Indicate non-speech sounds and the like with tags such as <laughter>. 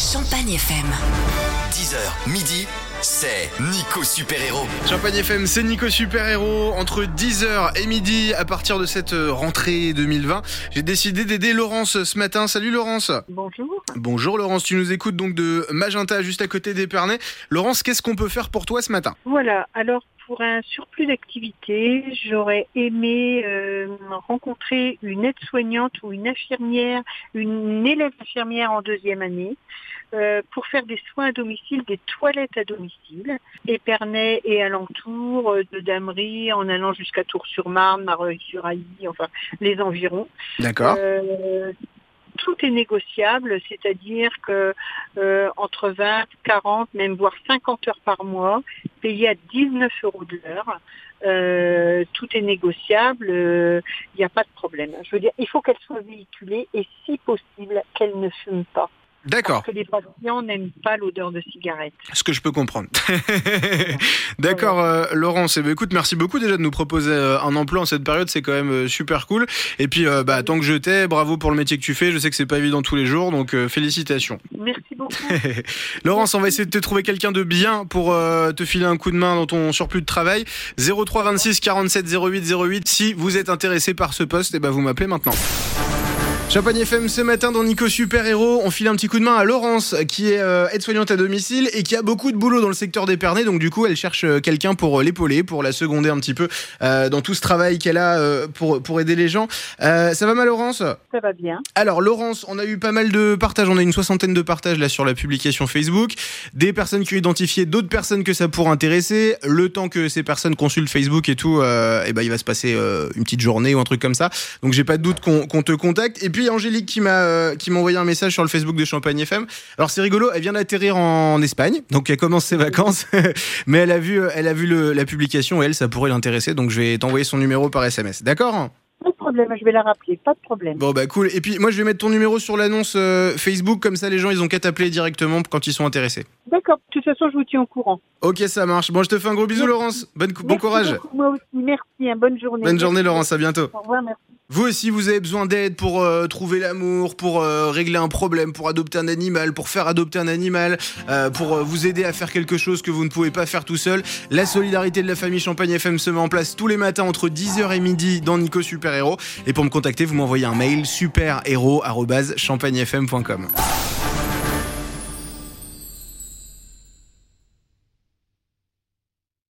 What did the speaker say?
Champagne FM. 10h, midi, c'est Nico Super Héros. Champagne FM, c'est Nico Super Héros. Entre 10h et midi, à partir de cette euh, rentrée 2020, j'ai décidé d'aider Laurence ce matin. Salut Laurence. Bonjour. Bonjour Laurence, tu nous écoutes donc de Magenta, juste à côté d'Épernay. Laurence, qu'est-ce qu'on peut faire pour toi ce matin? Voilà, alors pour un surplus d'activité, j'aurais aimé euh, rencontrer une aide-soignante ou une infirmière, une élève infirmière en deuxième année, euh, pour faire des soins à domicile, des toilettes à domicile, Épernay et alentour euh, de Damery, en allant jusqu'à Tours-sur-Marne, Mareuil-sur-Ailly, enfin les environs. D'accord. Euh, est négociable, c'est-à-dire que euh, entre 20, 40, même voire 50 heures par mois, payé à 19 euros de l'heure, euh, tout est négociable, il n'y a pas de problème. Je veux dire, il faut qu'elle soit véhiculée et si possible qu'elle ne fume pas. D'accord. Parce que les patients n'aiment pas l'odeur de cigarette. Ce que je peux comprendre. <laughs> <laughs> D'accord, euh, Laurence. Ben, écoute, merci beaucoup déjà de nous proposer euh, un emploi en cette période. C'est quand même euh, super cool. Et puis, euh, bah, tant que je t'ai, bravo pour le métier que tu fais. Je sais que c'est pas évident tous les jours, donc euh, félicitations. Merci beaucoup. <laughs> Laurence, on va essayer de te trouver quelqu'un de bien pour te filer un coup de main dans ton surplus de travail. 03 26 47 08 08. Si vous êtes intéressé par ce poste, eh ben, vous m'appelez maintenant. Champagne FM ce matin dans Nico Super Héros, on file un petit coup de main à Laurence qui est euh, aide-soignante à domicile et qui a beaucoup de boulot dans le secteur d'Épernay donc du coup elle cherche euh, quelqu'un pour euh, l'épauler, pour la seconder un petit peu dans tout ce travail qu'elle a pour, pour aider les gens. Ça va ma Laurence? Ça va bien. alors Laurence, on a eu pas mal de partages, on a une soixantaine de partages là sur la publication Facebook, des personnes qui ont identifié d'autres personnes que ça pourrait intéresser. Le temps que ces personnes consultent Facebook et tout, euh, eh ben il va se passer une petite journée ou un truc comme ça. Donc j'ai pas de doute qu'on qu'on te contacte. Et puis Angélique qui m'a euh, qui m'a envoyé un message sur le Facebook de Champagne FM. Alors c'est rigolo, elle vient d'atterrir en Espagne, donc elle commence ses vacances, <laughs> mais elle a vu euh, elle a vu le- la publication et elle ça pourrait l'intéresser. Donc je vais t'envoyer son numéro par SMS. D'accord? Pas de problème, je vais la rappeler, pas de problème. Bon bah cool. Et puis moi je vais mettre ton numéro sur l'annonce euh, Facebook comme ça les gens ils ont qu'à t'appeler directement quand ils sont intéressés. D'accord, de toute façon, je vous tiens au courant. Ok ça marche. Bon je te fais un gros bisou. Laurence. Bonne, bon courage. beaucoup, moi aussi, merci, hein, bonne journée. Bonne journée Laurence, à bientôt. Au revoir, merci. Vous aussi vous avez besoin d'aide pour euh, trouver l'amour, pour euh, régler un problème, pour adopter un animal, pour faire adopter un animal, euh, pour vous aider à faire quelque chose que vous ne pouvez pas faire tout seul. La solidarité de la famille Champagne FM se met en place tous les matins entre 10h et midi dans Nico Super Héros. Et pour me contacter, vous m'envoyez un mail superhéros@champagnefm.com.